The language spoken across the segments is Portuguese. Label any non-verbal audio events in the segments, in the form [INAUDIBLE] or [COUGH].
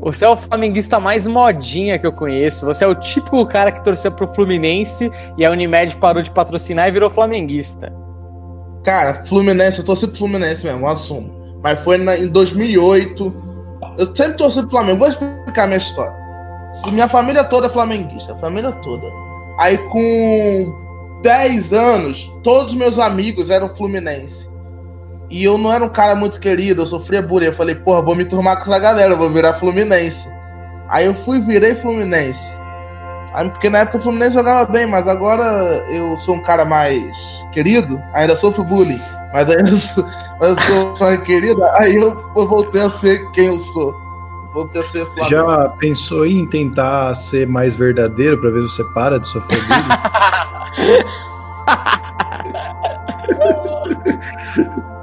Você é o flamenguista mais modinha que eu conheço. Você é o típico cara que torceu pro Fluminense e a Unimed parou de patrocinar e virou flamenguista. Cara, Fluminense, eu torci pro Fluminense mesmo, assumo. Mas foi na, em 2008. Eu sempre torci pro Flamengo. Vou explicar minha história. Minha família toda é flamenguista, família toda. Aí com 10 anos, todos meus amigos eram Fluminense. E eu não era um cara muito querido, eu sofria bullying. Eu falei, porra, vou me turmar com essa galera, vou virar Fluminense. Aí eu fui virei Fluminense. Aí, porque na época o Fluminense jogava bem, mas agora eu sou um cara mais querido, ainda sofro bullying, mas ainda [LAUGHS] sou, mas eu sou mais querido, aí eu, eu voltei a ser quem eu sou. Voltei a ser Flamengo. Já pensou em tentar ser mais verdadeiro para ver se você para de sofrer bullying? [LAUGHS]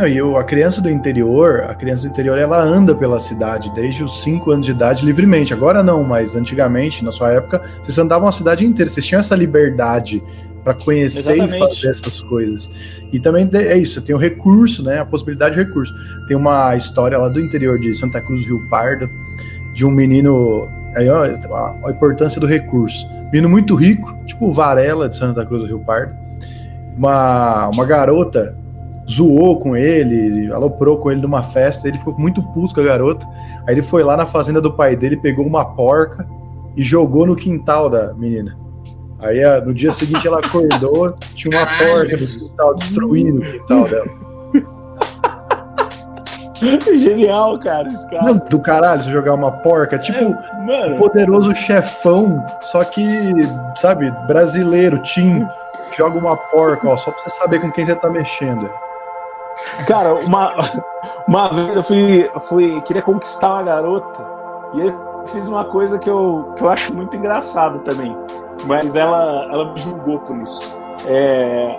Não, e eu, a criança do interior, a criança do interior, ela anda pela cidade desde os 5 anos de idade livremente. Agora não, mas antigamente, na sua época, vocês andavam a cidade inteira, vocês tinham essa liberdade para conhecer Exatamente. e fazer essas coisas. E também é isso, tem o recurso, né? A possibilidade de recurso. Tem uma história lá do interior de Santa Cruz Rio Pardo, de um menino. Aí, ó, a importância do recurso. Menino muito rico, tipo Varela de Santa Cruz do Rio Pardo. Uma, uma garota zoou com ele, aloprou com ele numa festa, ele ficou muito puto com a garota. Aí ele foi lá na fazenda do pai dele, pegou uma porca e jogou no quintal da menina. Aí no dia seguinte ela acordou, [LAUGHS] tinha uma porca no quintal, destruindo o quintal dela. [LAUGHS] Genial, cara, esse cara. Não, do caralho, você jogar uma porca, tipo é, poderoso chefão, só que, sabe, brasileiro, Tim, joga uma porca, ó, só pra você saber com quem você tá mexendo. Cara, uma, uma vez eu fui, fui. Queria conquistar uma garota. E aí fiz uma coisa que eu, que eu acho muito engraçada também. Mas ela, ela me julgou por isso. É,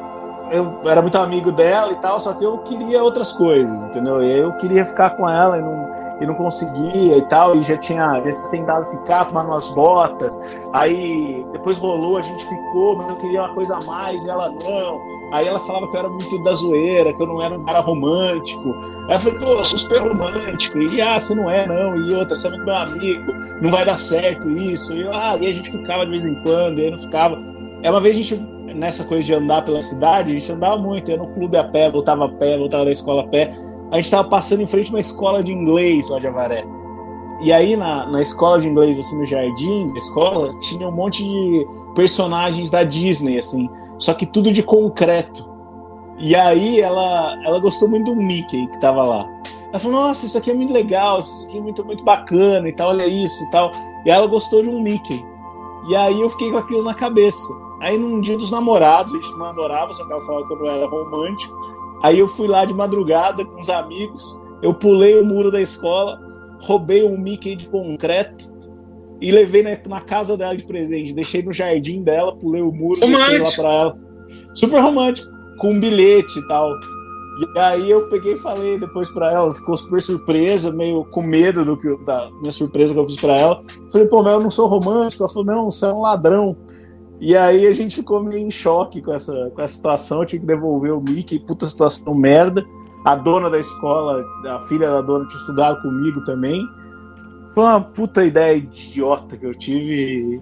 eu era muito amigo dela e tal, só que eu queria outras coisas, entendeu? E eu queria ficar com ela e não, e não conseguia e tal, e já tinha, já tinha tentado ficar, tomar umas botas. Aí depois rolou, a gente ficou, mas eu queria uma coisa a mais, e ela não. Aí ela falava que eu era muito da zoeira, que eu não era um cara romântico. Aí eu falei, pô, eu sou super romântico. E ah, você não é, não. E outra, você é muito meu amigo, não vai dar certo isso. E, ah, e a gente ficava de vez em quando, e aí não ficava. É uma vez a gente, nessa coisa de andar pela cidade, a gente andava muito, ia no clube a pé, voltava a pé, voltava da escola a pé. A gente estava passando em frente a uma escola de inglês lá de Avaré. E aí na, na escola de inglês, assim, no jardim da escola, tinha um monte de personagens da Disney, assim só que tudo de concreto. E aí ela, ela gostou muito do Mickey que tava lá. Ela falou, nossa, isso aqui é muito legal, isso aqui é muito, muito bacana e tal, olha isso e tal. E ela gostou de um Mickey. E aí eu fiquei com aquilo na cabeça. Aí num dia dos namorados, a gente não namorava, só que ela falava que eu não era romântico. Aí eu fui lá de madrugada com os amigos, eu pulei o muro da escola, roubei um Mickey de concreto e levei na, na, casa dela de presente. Deixei no jardim dela, pulei o muro, romântico. deixei lá pra ela. Super romântico, com um bilhete e tal. E aí eu peguei e falei depois pra ela, ficou super surpresa, meio com medo do que da minha surpresa que eu fiz pra ela. Falei, pô, mas eu não sou romântico. Ela falou, não, você é um ladrão. E aí a gente ficou meio em choque com essa, com essa situação, eu tinha que devolver o Mickey, puta situação merda. A dona da escola, a filha da dona tinha estudado comigo também. Foi uma puta ideia idiota que eu tive.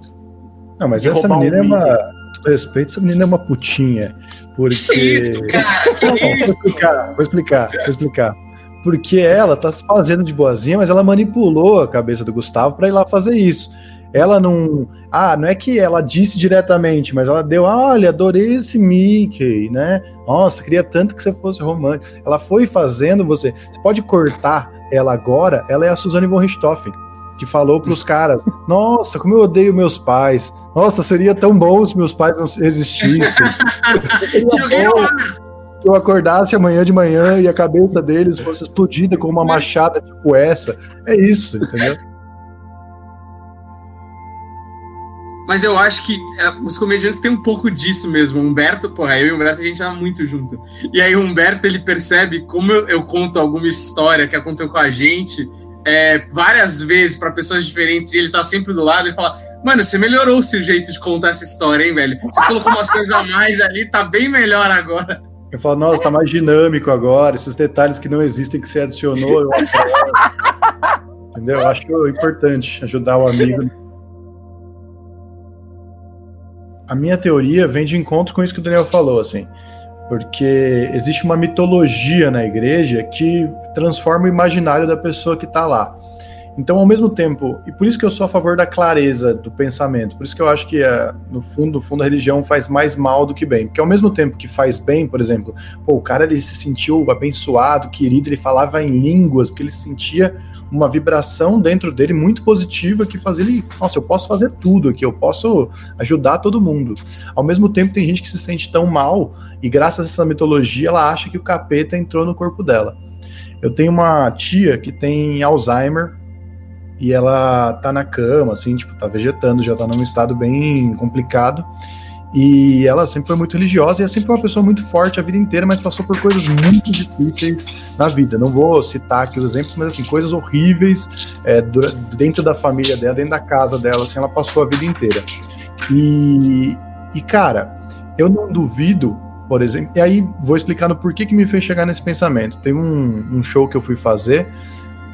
Não, mas essa menina um é uma. Com respeito, essa menina é uma putinha. Porque. Que isso, cara? Que Não, isso? Vou explicar, vou explicar, vou explicar. Porque ela tá se fazendo de boazinha, mas ela manipulou a cabeça do Gustavo para ir lá fazer isso. Ela não. Ah, não é que ela disse diretamente, mas ela deu, olha, adorei esse Mickey, né? Nossa, queria tanto que você fosse romântico. Ela foi fazendo você. Você pode cortar ela agora, ela é a Suzane von Richthofen, que falou para os caras: [LAUGHS] Nossa, como eu odeio meus pais. Nossa, seria tão bom se meus pais não existissem. [LAUGHS] que eu acordasse amanhã de manhã e a cabeça deles fosse explodida com uma machada tipo essa. É isso, entendeu? Mas eu acho que é, os comediantes têm um pouco disso mesmo. O Humberto, porra, eu e o Humberto a gente tava muito junto. E aí o Humberto ele percebe como eu, eu conto alguma história que aconteceu com a gente é, várias vezes para pessoas diferentes e ele tá sempre do lado e fala: Mano, você melhorou o seu jeito de contar essa história, hein, velho? Você colocou umas coisas a mais ali, tá bem melhor agora. Eu falo, nossa, tá mais dinâmico agora, esses detalhes que não existem que você adicionou. Eu [LAUGHS] Entendeu? Eu acho importante ajudar o amigo. A minha teoria vem de encontro com isso que o Daniel falou, assim. Porque existe uma mitologia na igreja que transforma o imaginário da pessoa que está lá. Então, ao mesmo tempo, e por isso que eu sou a favor da clareza do pensamento, por isso que eu acho que é, no fundo, no fundo a religião faz mais mal do que bem, porque ao mesmo tempo que faz bem, por exemplo, pô, o cara ele se sentiu abençoado, querido, ele falava em línguas, porque ele sentia uma vibração dentro dele muito positiva que fazia ele, nossa, eu posso fazer tudo aqui, eu posso ajudar todo mundo. Ao mesmo tempo tem gente que se sente tão mal e graças a essa mitologia ela acha que o capeta entrou no corpo dela. Eu tenho uma tia que tem Alzheimer e ela tá na cama, assim, tipo, tá vegetando, já tá num estado bem complicado. E ela sempre foi muito religiosa e ela sempre uma pessoa muito forte a vida inteira, mas passou por coisas muito difíceis na vida. Não vou citar aqui os exemplos, mas assim, coisas horríveis é, dentro da família dela, dentro da casa dela, assim, ela passou a vida inteira. E, e cara, eu não duvido, por exemplo, e aí vou explicar no porquê que me fez chegar nesse pensamento. Tem um, um show que eu fui fazer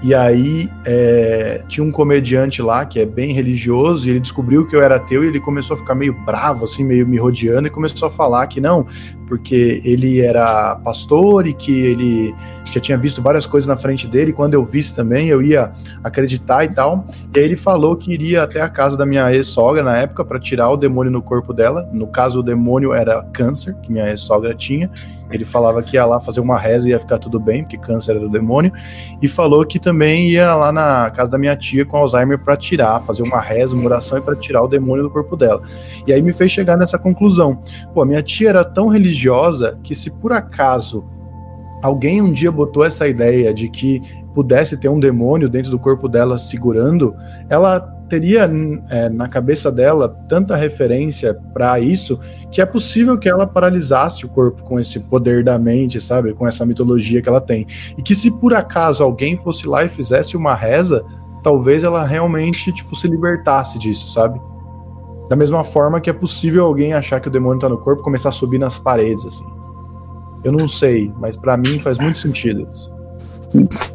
e aí é, tinha um comediante lá que é bem religioso e ele descobriu que eu era ateu e ele começou a ficar meio bravo, assim, meio me rodeando e começou a falar que não, porque ele era pastor e que ele já tinha visto várias coisas na frente dele. Quando eu visse também, eu ia acreditar e tal. E aí ele falou que iria até a casa da minha ex-sogra na época para tirar o demônio no corpo dela. No caso, o demônio era câncer que minha ex-sogra tinha. Ele falava que ia lá fazer uma reza e ia ficar tudo bem, porque câncer era do demônio. E falou que também ia lá na casa da minha tia com Alzheimer para tirar, fazer uma reza, uma oração e para tirar o demônio do corpo dela. E aí me fez chegar nessa conclusão. Pô, a minha tia era tão religiosa que se por acaso alguém um dia botou essa ideia de que pudesse ter um demônio dentro do corpo dela segurando, ela teria é, na cabeça dela tanta referência para isso que é possível que ela paralisasse o corpo com esse poder da mente, sabe? Com essa mitologia que ela tem. E que se por acaso alguém fosse lá e fizesse uma reza, talvez ela realmente, tipo, se libertasse disso, sabe? Da mesma forma que é possível alguém achar que o demônio tá no corpo e começar a subir nas paredes, assim. Eu não sei, mas para mim faz muito sentido isso.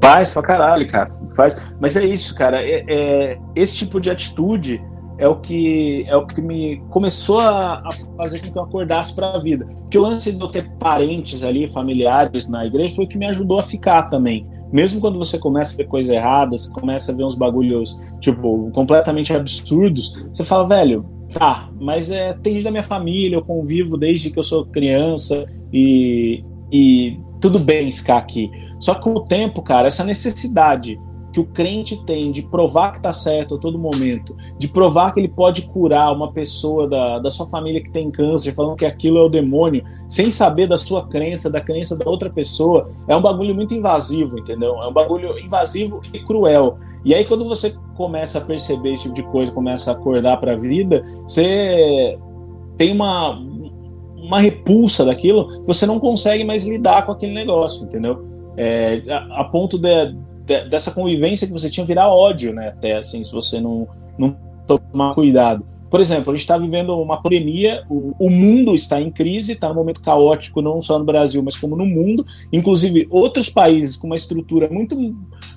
Faz pra caralho, cara. Faz. Mas é isso, cara. É, é, esse tipo de atitude é o que é o que me começou a, a fazer com que eu acordasse para a vida. Que o lance de eu ter parentes ali, familiares na igreja, foi o que me ajudou a ficar também. Mesmo quando você começa a ver coisas erradas, começa a ver uns bagulhos, tipo, completamente absurdos, você fala, velho, tá, mas é, tem gente da minha família, eu convivo desde que eu sou criança e, e tudo bem ficar aqui. Só que com o tempo, cara, essa necessidade que o crente tem de provar que está certo a todo momento, de provar que ele pode curar uma pessoa da, da sua família que tem câncer, falando que aquilo é o demônio, sem saber da sua crença, da crença da outra pessoa, é um bagulho muito invasivo, entendeu? É um bagulho invasivo e cruel. E aí, quando você começa a perceber esse tipo de coisa, começa a acordar para a vida, você tem uma, uma repulsa daquilo, você não consegue mais lidar com aquele negócio, entendeu? É, a, a, ponto de, de, dessa convivência que você tinha virar ódio, né? Até assim, se você não, não tomar cuidado. Por exemplo, a gente está vivendo uma pandemia, o, o, mundo está em crise, está num momento caótico, não só no Brasil, mas como no mundo. Inclusive, outros países com uma estrutura muito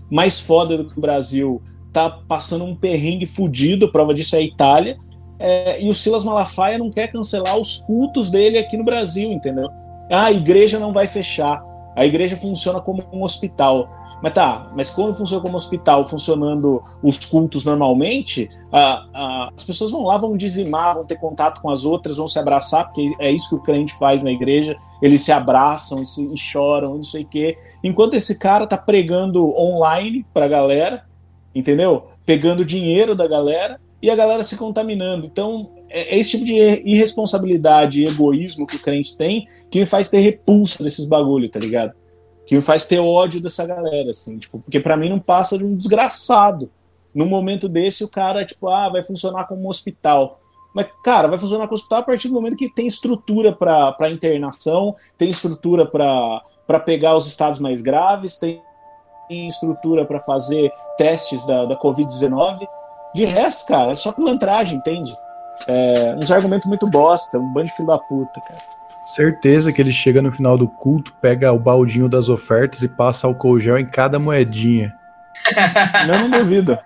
mais foda do que o Brasil tá passando um perrengue fudido, prova disso é a Itália. É, e o Silas Malafaia não quer cancelar os cultos dele aqui no Brasil, entendeu? Ah, a igreja não vai fechar. A igreja funciona como um hospital. Mas tá, mas quando funciona como hospital, funcionando os cultos normalmente, ah, ah, as pessoas vão lá, vão dizimar, vão ter contato com as outras, vão se abraçar, porque é isso que o crente faz na igreja. Eles se abraçam se, e choram, não sei o quê. Enquanto esse cara tá pregando online pra galera, entendeu? Pegando dinheiro da galera e a galera se contaminando. Então, é, é esse tipo de irresponsabilidade e egoísmo que o crente tem que me faz ter repulsa desses bagulho, tá ligado? Que me faz ter ódio dessa galera, assim, tipo, porque para mim não passa de um desgraçado. Num momento desse, o cara, tipo, ah, vai funcionar como um hospital. Mas, cara, vai funcionar como hospital a partir do momento que tem estrutura para internação, tem estrutura para pegar os estados mais graves, tem estrutura para fazer testes da, da Covid-19. De resto, cara, é só pilantragem, entende? É, uns argumentos muito bosta, um bando de filho da puta, cara. Certeza que ele chega no final do culto, pega o baldinho das ofertas e passa álcool gel em cada moedinha. Eu não duvido.